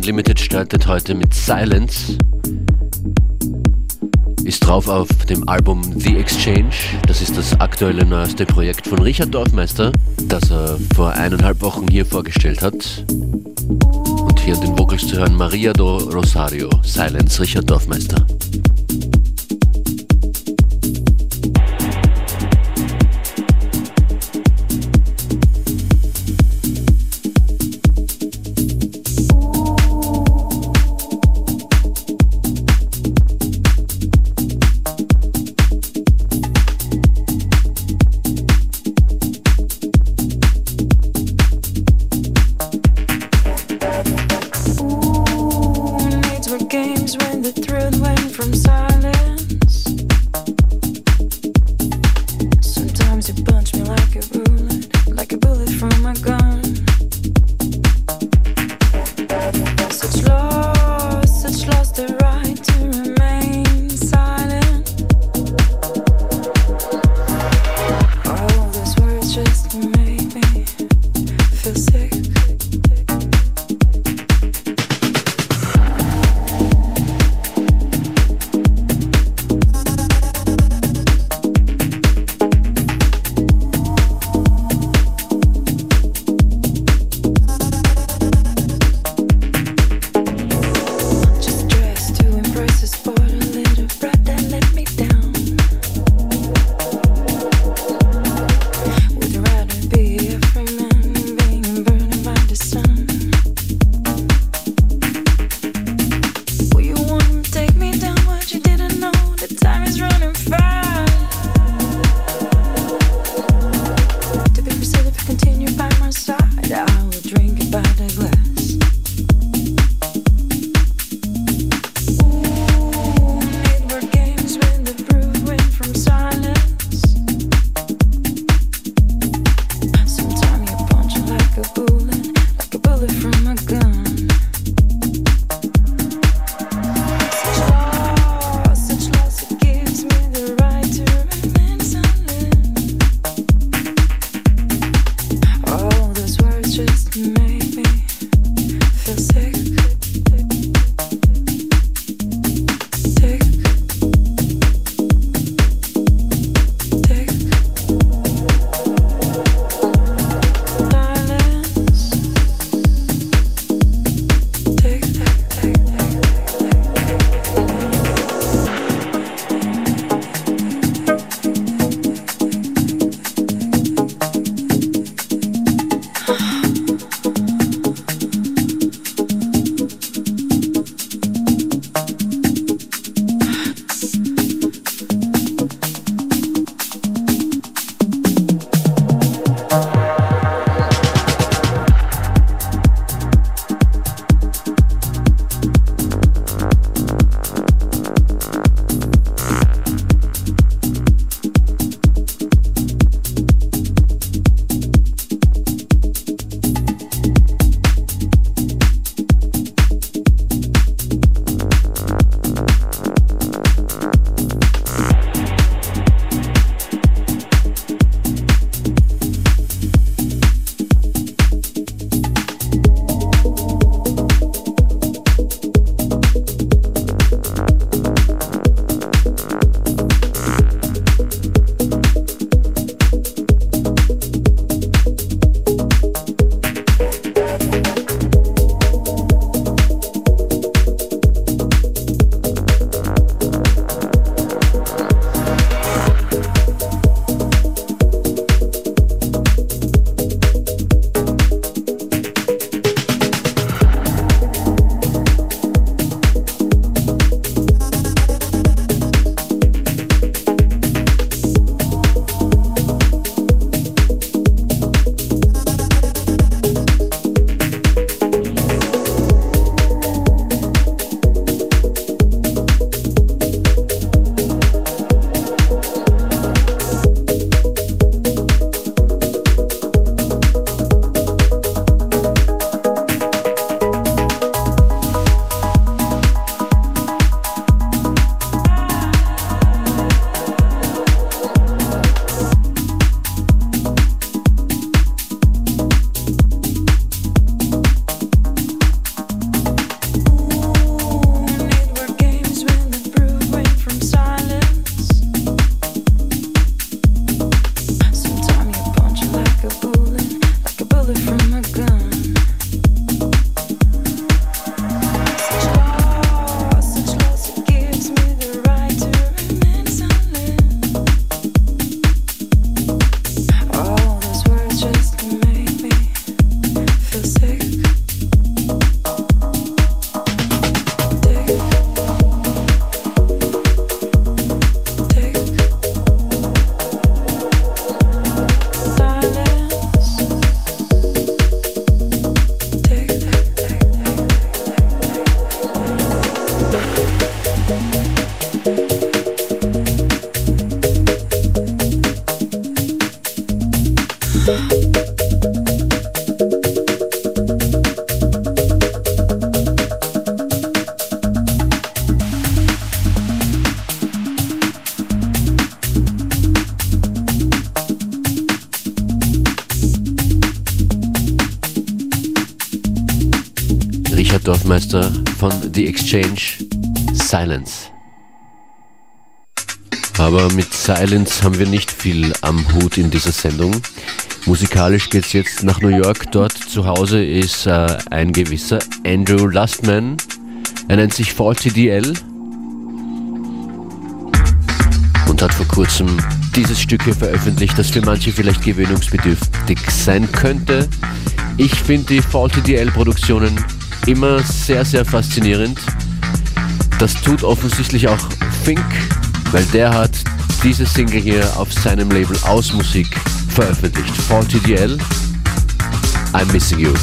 FM4 Unlimited startet heute mit Silence. Ist drauf auf dem Album The Exchange. Das ist das aktuelle neueste Projekt von Richard Dorfmeister, das er vor eineinhalb Wochen hier vorgestellt hat. Und hier an den Vocals zu hören Maria do Rosario, Silence, Richard Dorfmeister. Dorfmeister von The Exchange, Silence. Aber mit Silence haben wir nicht viel am Hut in dieser Sendung. Musikalisch geht es jetzt nach New York. Dort zu Hause ist äh, ein gewisser Andrew Lustman. Er nennt sich Faulty DL und hat vor kurzem dieses Stück hier veröffentlicht, das für manche vielleicht gewöhnungsbedürftig sein könnte. Ich finde die Faulty DL Produktionen immer sehr, sehr faszinierend. Das tut offensichtlich auch Fink, weil der hat diese Single hier auf seinem Label Aus Musik veröffentlicht. Faulty DL, I'm Missing You.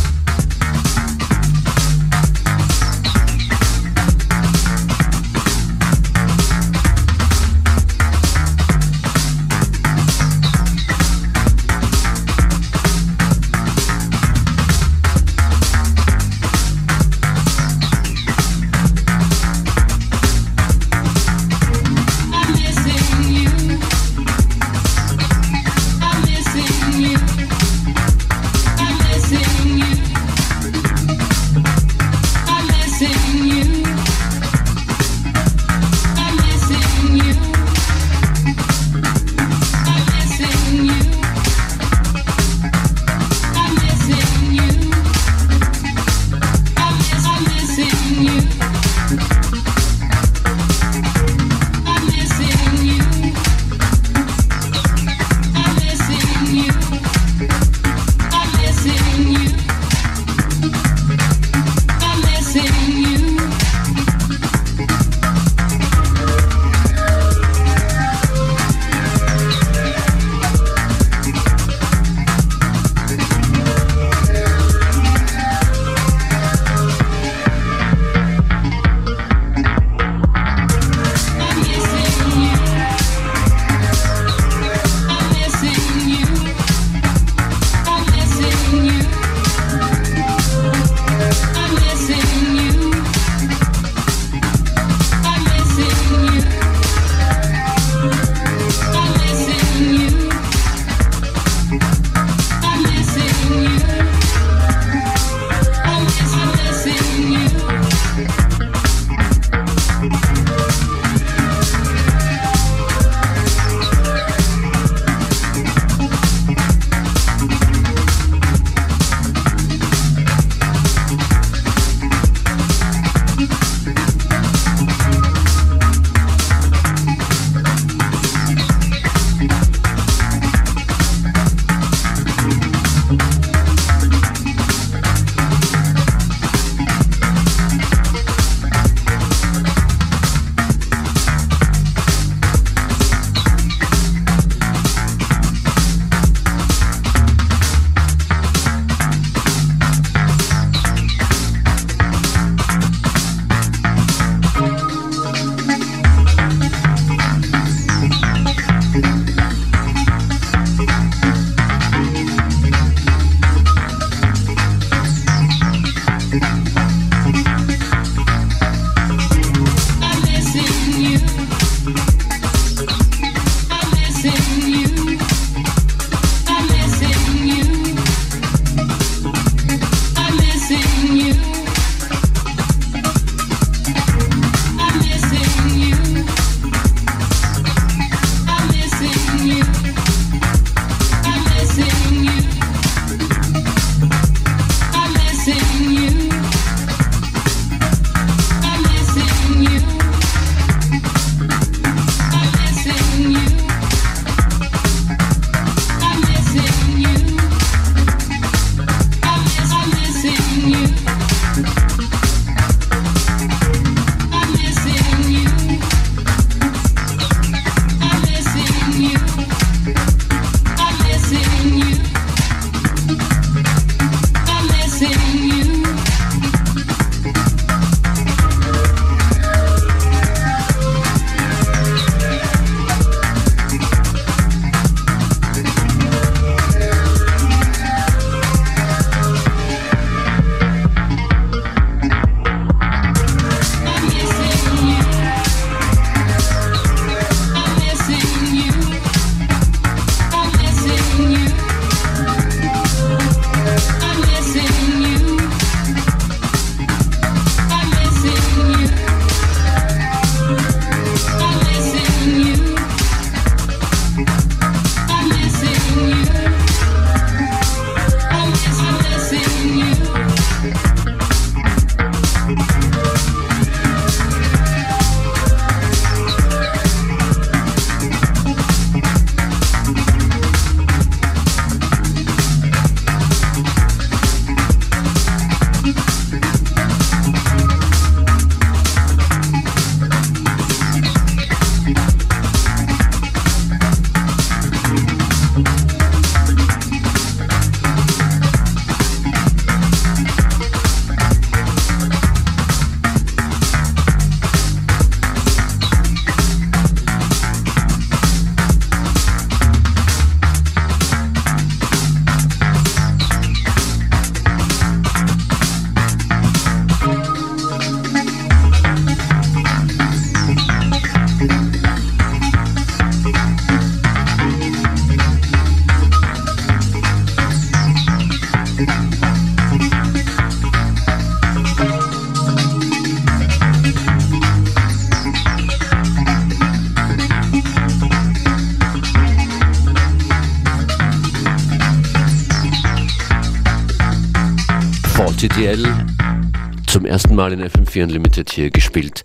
Ersten Mal in FM4 Unlimited hier gespielt.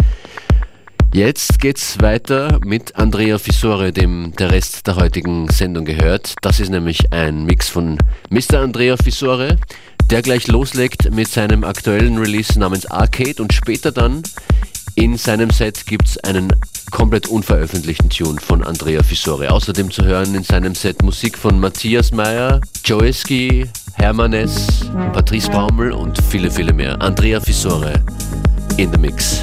Jetzt geht's weiter mit Andrea Fisore, dem der Rest der heutigen Sendung gehört. Das ist nämlich ein Mix von Mr. Andrea Fisore, der gleich loslegt mit seinem aktuellen Release namens Arcade und später dann in seinem Set gibt's einen komplett unveröffentlichten Tune von Andrea Fisore. Außerdem zu hören in seinem Set Musik von Matthias Meyer, Joeski, Hermannes, Patrice Baumel und viele, viele mehr. Andrea Fisore in the Mix.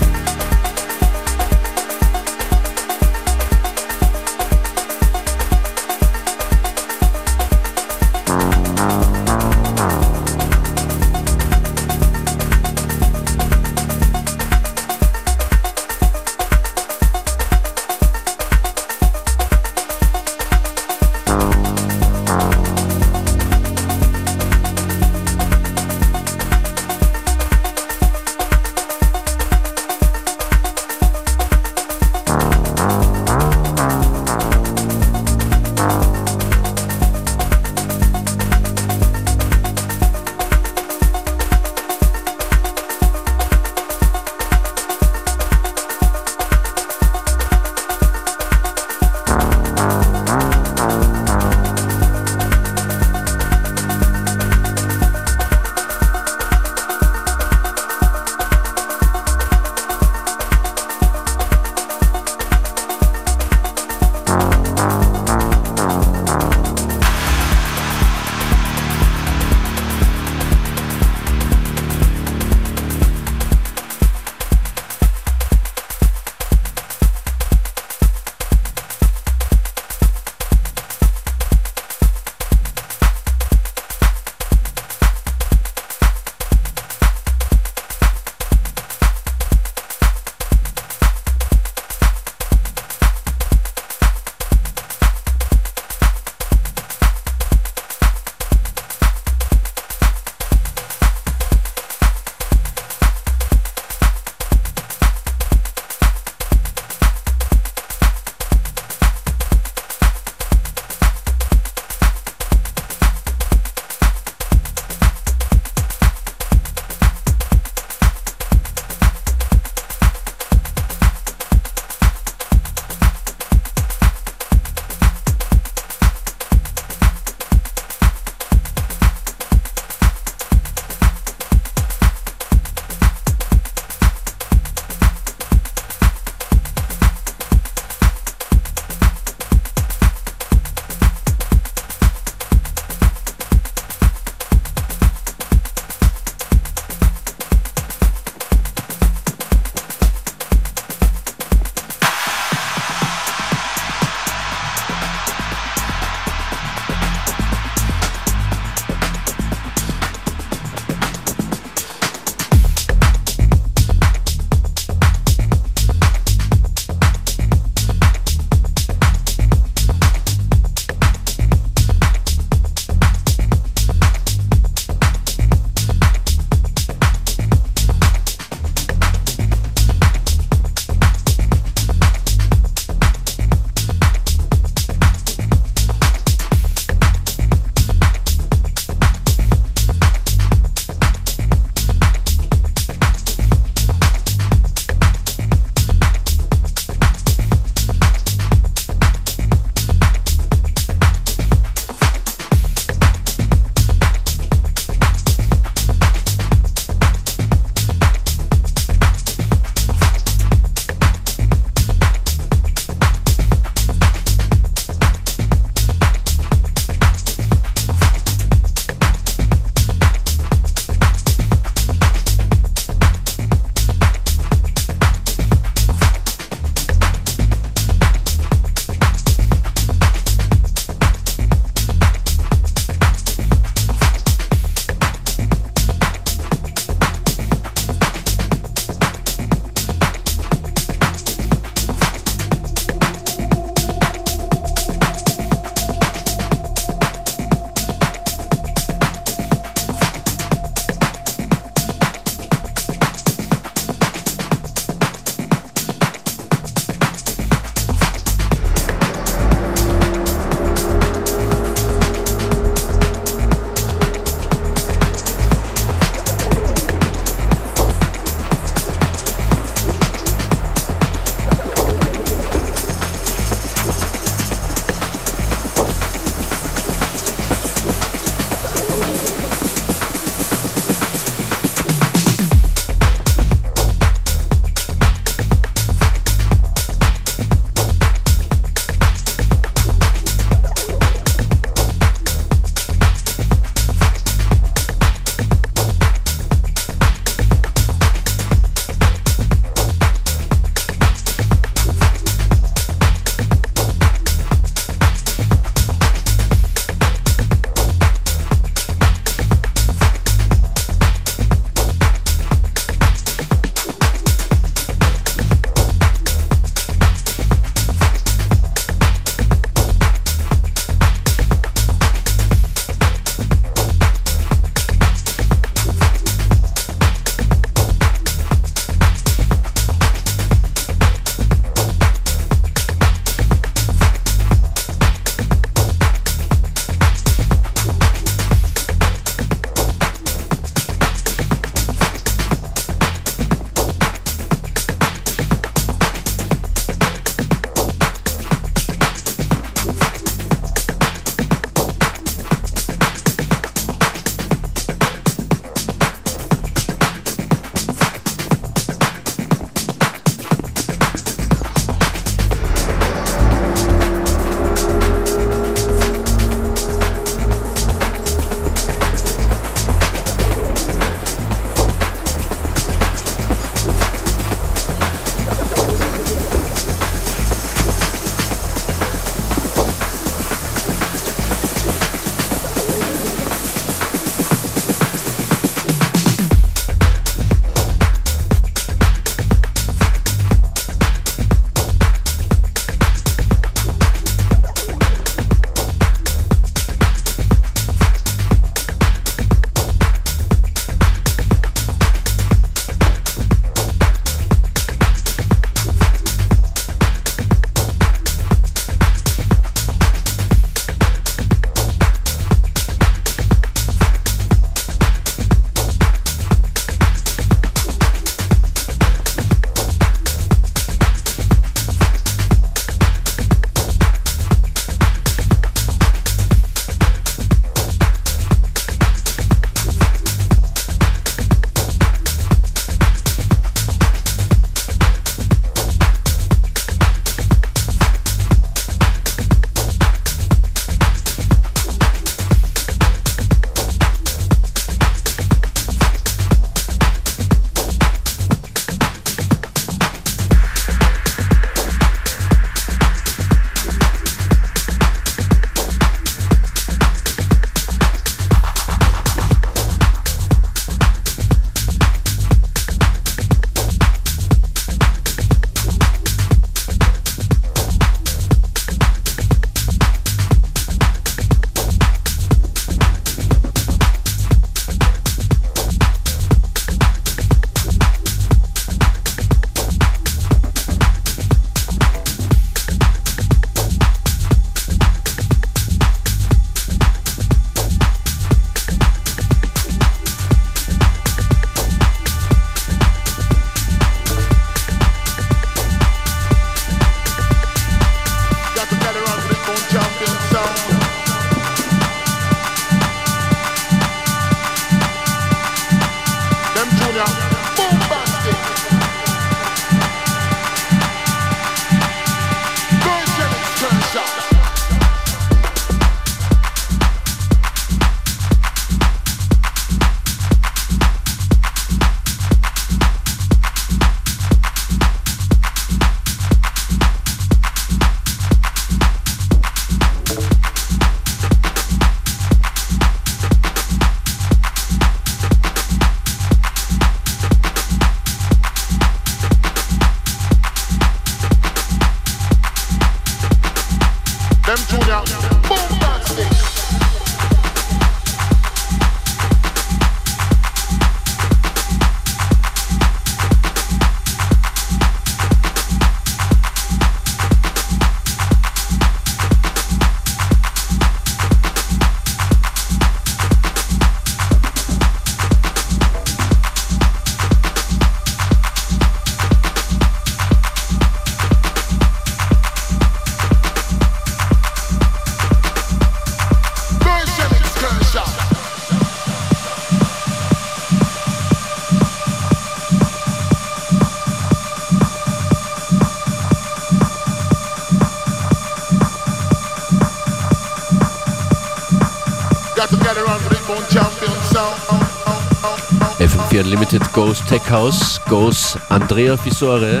FM4 Unlimited Tech House, Goes Andrea Fisore,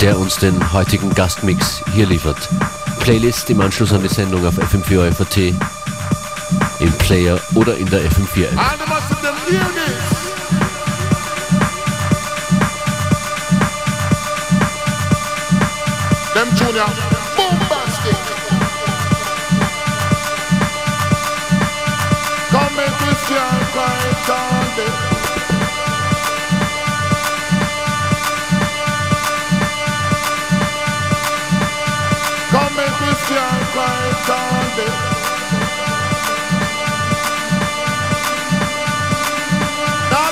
der uns den heutigen Gastmix hier liefert. Playlist im Anschluss an die Sendung auf FM4 FAT, im Player oder in der FM4 App. your fight all day. Now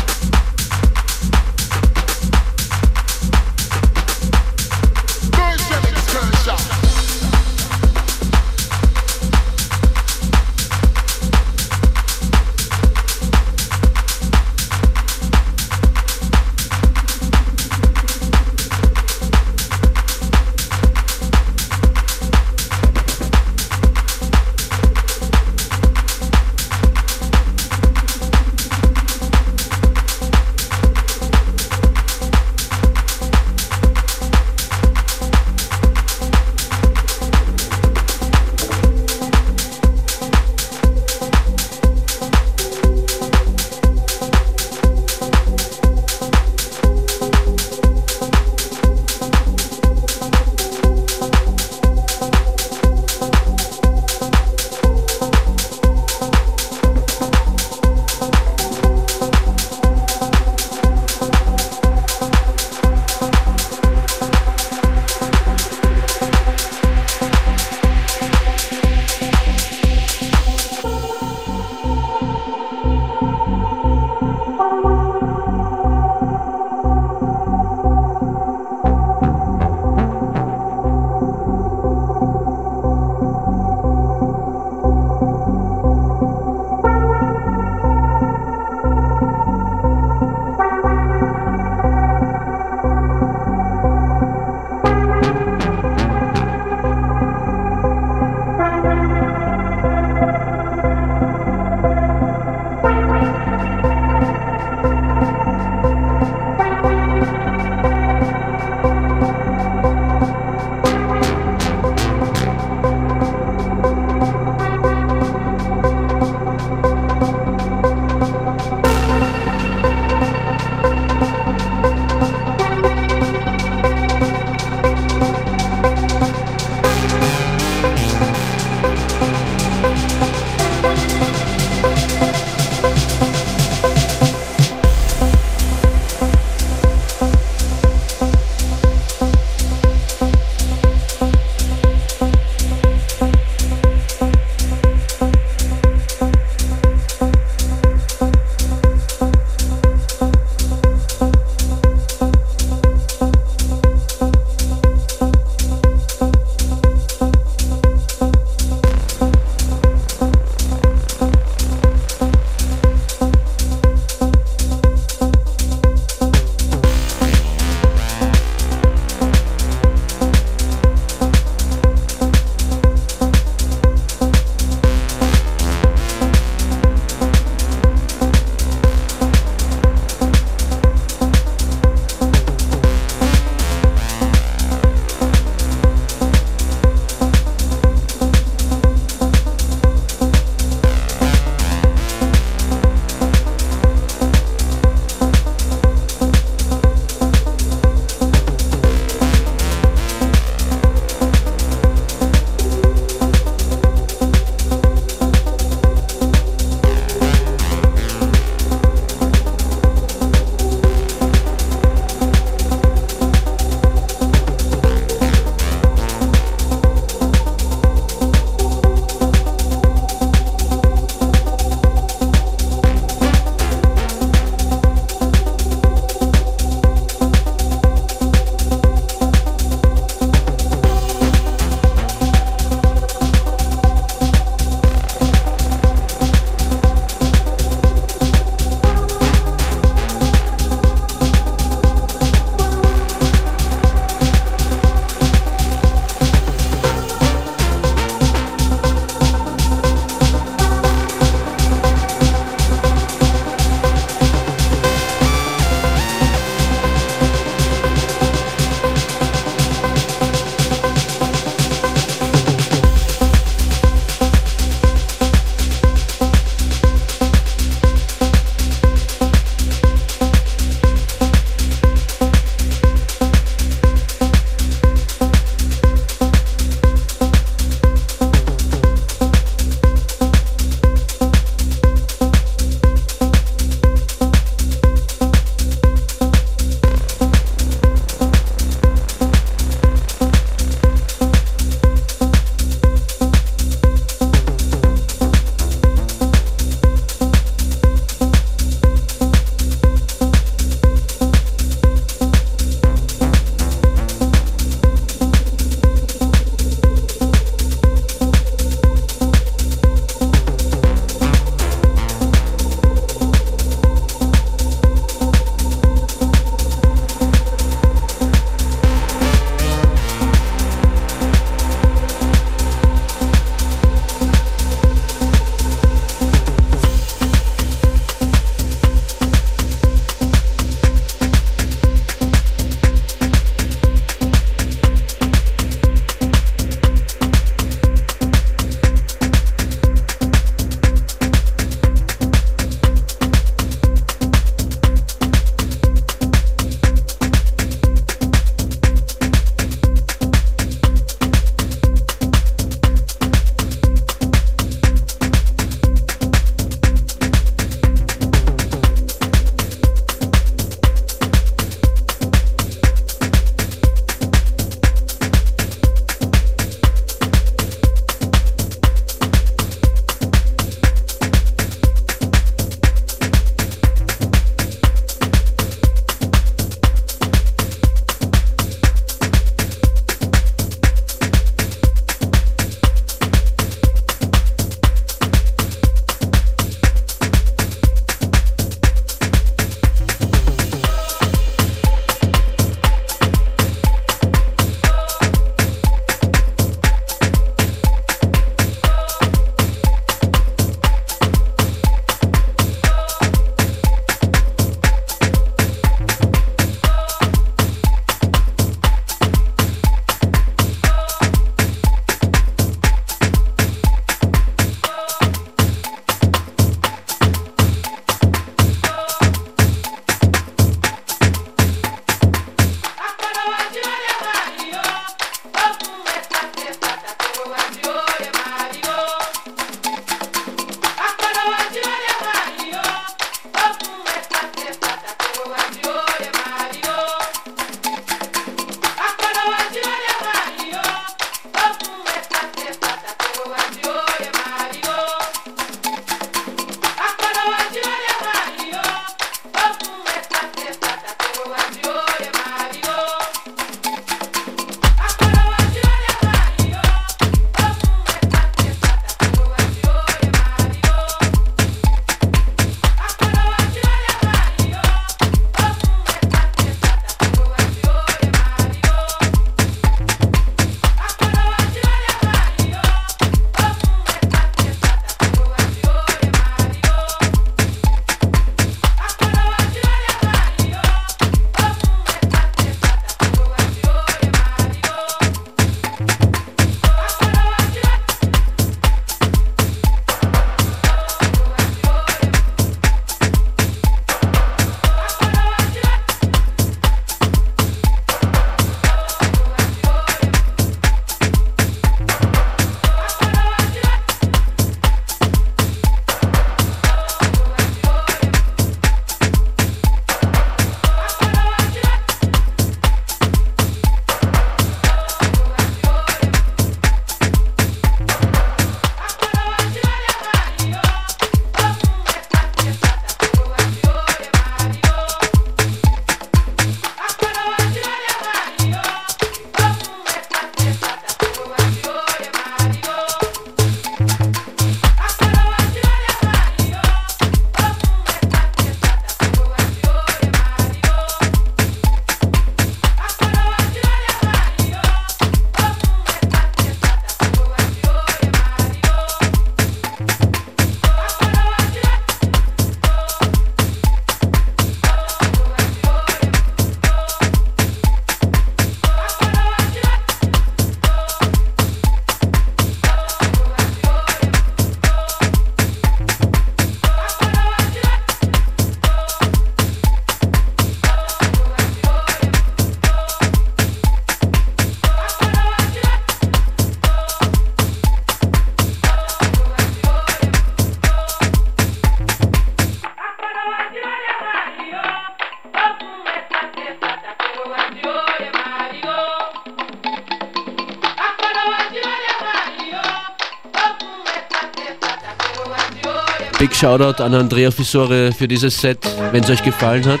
Shoutout an Andrea Fissore für dieses Set. Wenn es euch gefallen hat,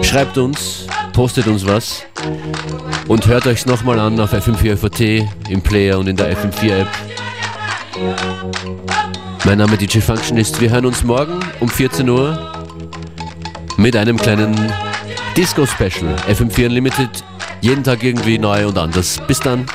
schreibt uns, postet uns was und hört euch nochmal an auf FM4FAT im Player und in der FM4 App. Mein Name DJ Functionist. Wir hören uns morgen um 14 Uhr mit einem kleinen Disco-Special. FM4 Unlimited. Jeden Tag irgendwie neu und anders. Bis dann.